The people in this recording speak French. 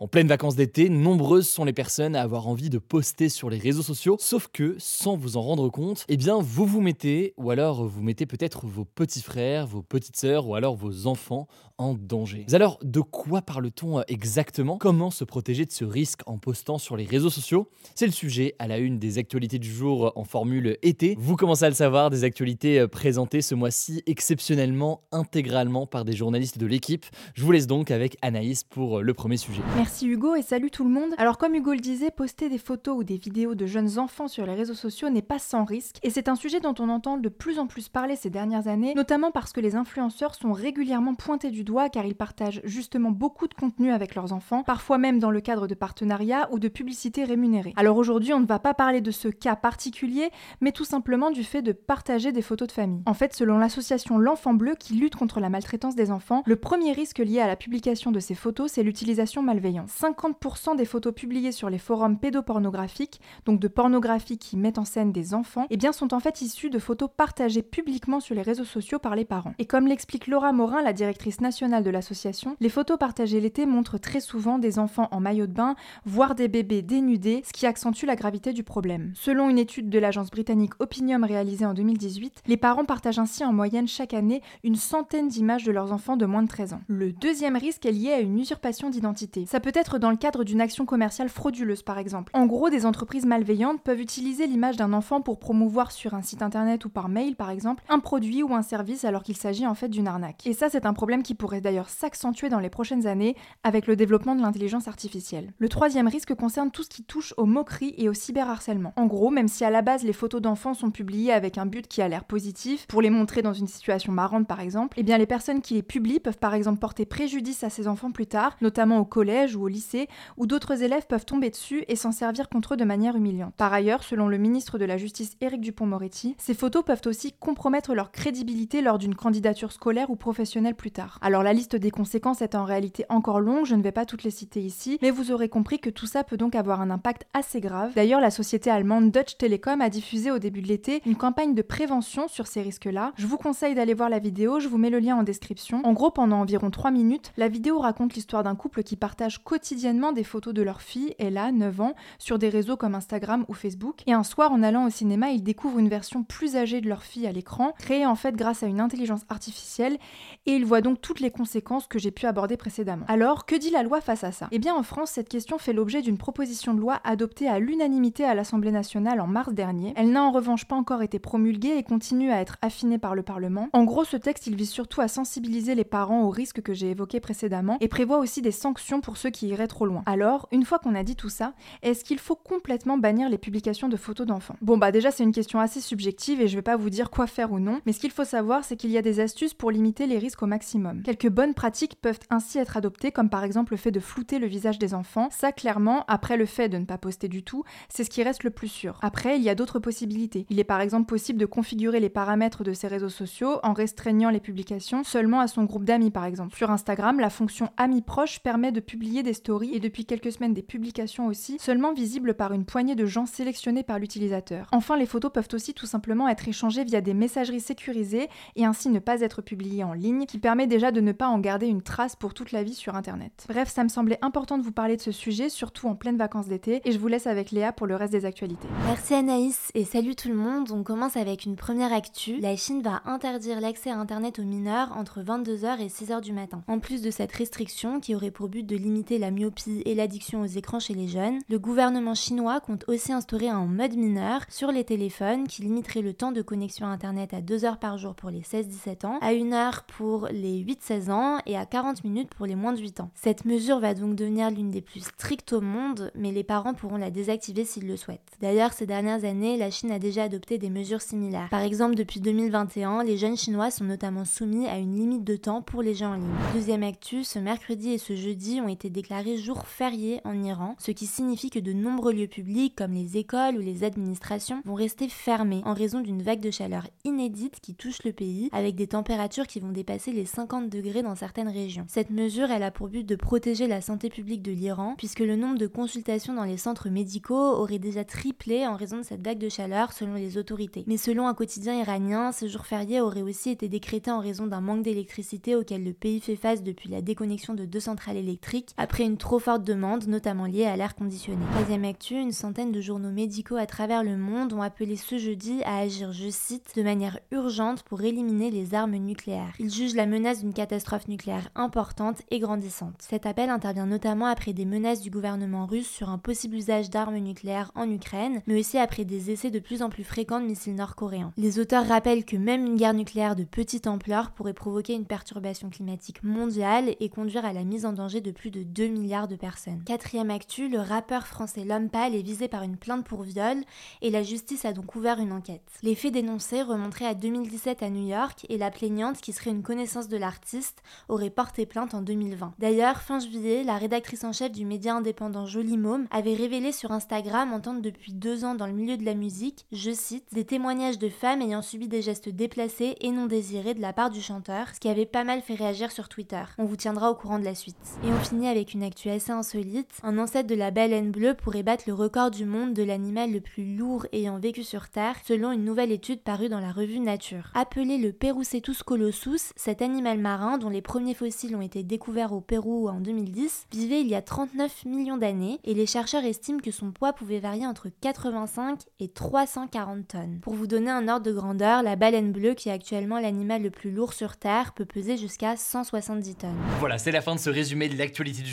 En pleine vacances d'été, nombreuses sont les personnes à avoir envie de poster sur les réseaux sociaux, sauf que, sans vous en rendre compte, eh bien vous vous mettez, ou alors vous mettez peut-être vos petits frères, vos petites sœurs, ou alors vos enfants en danger. Alors, de quoi parle-t-on exactement? Comment se protéger de ce risque en postant sur les réseaux sociaux? C'est le sujet à la une des actualités du jour en formule été. Vous commencez à le savoir, des actualités présentées ce mois-ci exceptionnellement, intégralement par des journalistes de l'équipe. Je vous laisse donc avec Anaïs pour le premier sujet. Hugo et salut tout le monde. Alors comme Hugo le disait, poster des photos ou des vidéos de jeunes enfants sur les réseaux sociaux n'est pas sans risque et c'est un sujet dont on entend de plus en plus parler ces dernières années, notamment parce que les influenceurs sont régulièrement pointés du doigt car ils partagent justement beaucoup de contenu avec leurs enfants, parfois même dans le cadre de partenariats ou de publicités rémunérées. Alors aujourd'hui, on ne va pas parler de ce cas particulier, mais tout simplement du fait de partager des photos de famille. En fait, selon l'association L'Enfant Bleu qui lutte contre la maltraitance des enfants, le premier risque lié à la publication de ces photos, c'est l'utilisation malveillante. 50% des photos publiées sur les forums pédopornographiques, donc de pornographie qui mettent en scène des enfants, eh bien sont en fait issues de photos partagées publiquement sur les réseaux sociaux par les parents. Et comme l'explique Laura Morin, la directrice nationale de l'association, les photos partagées l'été montrent très souvent des enfants en maillot de bain, voire des bébés dénudés, ce qui accentue la gravité du problème. Selon une étude de l'agence britannique Opinium réalisée en 2018, les parents partagent ainsi en moyenne chaque année une centaine d'images de leurs enfants de moins de 13 ans. Le deuxième risque est lié à une usurpation d'identité. Ça peut être dans le cadre d'une action commerciale frauduleuse par exemple. En gros, des entreprises malveillantes peuvent utiliser l'image d'un enfant pour promouvoir sur un site internet ou par mail par exemple un produit ou un service alors qu'il s'agit en fait d'une arnaque. Et ça c'est un problème qui pourrait d'ailleurs s'accentuer dans les prochaines années avec le développement de l'intelligence artificielle. Le troisième risque concerne tout ce qui touche aux moqueries et au cyberharcèlement. En gros, même si à la base les photos d'enfants sont publiées avec un but qui a l'air positif, pour les montrer dans une situation marrante par exemple, eh bien les personnes qui les publient peuvent par exemple porter préjudice à ces enfants plus tard, notamment au collège ou au lycée, où d'autres élèves peuvent tomber dessus et s'en servir contre eux de manière humiliante. Par ailleurs, selon le ministre de la Justice Éric Dupont-Moretti, ces photos peuvent aussi compromettre leur crédibilité lors d'une candidature scolaire ou professionnelle plus tard. Alors la liste des conséquences est en réalité encore longue, je ne vais pas toutes les citer ici, mais vous aurez compris que tout ça peut donc avoir un impact assez grave. D'ailleurs, la société allemande Deutsche Telekom a diffusé au début de l'été une campagne de prévention sur ces risques-là. Je vous conseille d'aller voir la vidéo, je vous mets le lien en description. En gros, pendant environ 3 minutes, la vidéo raconte l'histoire d'un couple qui partage quotidiennement des photos de leur fille, Ella, 9 ans, sur des réseaux comme Instagram ou Facebook. Et un soir, en allant au cinéma, ils découvrent une version plus âgée de leur fille à l'écran, créée en fait grâce à une intelligence artificielle, et ils voient donc toutes les conséquences que j'ai pu aborder précédemment. Alors, que dit la loi face à ça? Eh bien, en France, cette question fait l'objet d'une proposition de loi adoptée à l'unanimité à l'Assemblée nationale en mars dernier. Elle n'a en revanche pas encore été promulguée et continue à être affinée par le Parlement. En gros, ce texte, il vise surtout à sensibiliser les parents aux risques que j'ai évoqués précédemment et prévoit aussi des sanctions pour ceux qui iraient trop loin. Alors, une fois qu'on a dit tout ça, est-ce qu'il faut complètement bannir les publications de photos d'enfants? Bon bah déjà c'est une question assez subjective et je vais pas vous dire quoi faire ou non, mais ce qu'il faut savoir c'est qu'il y a des astuces pour limiter les risques au maximum. Quelques bonnes pratiques peuvent ainsi être adoptées comme par exemple le fait de flouter le visage des enfants. Ça clairement, après le fait de ne pas poster du tout, c'est ce qui reste le plus sûr. Après, il y a d'autres possibilités. Il est par exemple possible de configurer les paramètres de ces réseaux sociaux en restreignant les publications seulement à son groupe d'amis par exemple. Sur Instagram, la fonction amis proches permet de publier des stories et depuis quelques semaines des publications aussi, seulement visibles par une poignée de gens sélectionnés par l'utilisateur. Enfin, les photos peuvent aussi tout simplement être échangées via des messageries sécurisées et ainsi ne pas être publiées en ligne, qui permet déjà de ne pas en garder une trace pour toute la vie sur internet. Bref, ça me semblait important de vous parler de ce sujet, surtout en pleine vacances d'été, et je vous laisse avec Léa pour le reste des actualités. Merci Anaïs et salut tout le monde. On commence avec une première actu. La Chine va interdire l'accès à internet aux mineurs entre 22h et 6h du matin. En plus de cette restriction qui aurait pour but de limiter la myopie et l'addiction aux écrans chez les jeunes, le gouvernement chinois compte aussi instaurer un mode mineur sur les téléphones qui limiterait le temps de connexion à Internet à 2 heures par jour pour les 16-17 ans, à 1 heure pour les 8-16 ans et à 40 minutes pour les moins de 8 ans. Cette mesure va donc devenir l'une des plus strictes au monde, mais les parents pourront la désactiver s'ils le souhaitent. D'ailleurs, ces dernières années, la Chine a déjà adopté des mesures similaires. Par exemple, depuis 2021, les jeunes chinois sont notamment soumis à une limite de temps pour les jeux en ligne. Deuxième actu, ce mercredi et ce jeudi ont été déclarés jours fériés en Iran, ce qui signifie que de nombreux lieux publics comme les écoles ou les administrations vont rester fermés en raison d'une vague de chaleur inédite qui touche le pays avec des températures qui vont dépasser les 50 degrés dans certaines régions. Cette mesure, elle a pour but de protéger la santé publique de l'Iran puisque le nombre de consultations dans les centres médicaux aurait déjà triplé en raison de cette vague de chaleur selon les autorités. Mais selon un quotidien iranien, ce jour férié aurait aussi été décrété en raison d'un manque d'électricité auquel le pays fait face depuis la déconnexion de deux centrales électriques après une trop forte demande, notamment liée à l'air conditionné. Troisième actu, une centaine de journaux médicaux à travers le monde ont appelé ce jeudi à agir, je cite, de manière urgente pour éliminer les armes nucléaires. Ils jugent la menace d'une catastrophe nucléaire importante et grandissante. Cet appel intervient notamment après des menaces du gouvernement russe sur un possible usage d'armes nucléaires en Ukraine, mais aussi après des essais de plus en plus fréquents de missiles nord-coréens. Les auteurs rappellent que même une guerre nucléaire de petite ampleur pourrait provoquer une perturbation climatique mondiale et conduire à la mise en danger de plus de 2 milliards de personnes. Quatrième actu, le rappeur français L'Homme Pâle est visé par une plainte pour viol et la justice a donc ouvert une enquête. Les faits dénoncés remonteraient à 2017 à New York et la plaignante, qui serait une connaissance de l'artiste, aurait porté plainte en 2020. D'ailleurs, fin juillet, la rédactrice en chef du média indépendant Jolie Môme avait révélé sur Instagram entendre depuis deux ans dans le milieu de la musique, je cite, des témoignages de femmes ayant subi des gestes déplacés et non désirés de la part du chanteur, ce qui avait pas mal fait réagir sur Twitter. On vous tiendra au courant de la suite. Et on finit avec une actu assez insolite. Un ancêtre de la baleine bleue pourrait battre le record du monde de l'animal le plus lourd ayant vécu sur Terre, selon une nouvelle étude parue dans la revue Nature. Appelé le Perucetus colossus, cet animal marin, dont les premiers fossiles ont été découverts au Pérou en 2010, vivait il y a 39 millions d'années et les chercheurs estiment que son poids pouvait varier entre 85 et 340 tonnes. Pour vous donner un ordre de grandeur, la baleine bleue, qui est actuellement l'animal le plus lourd sur Terre, peut peser jusqu'à 170 tonnes. Voilà, c'est la fin de ce résumé de l'actualité du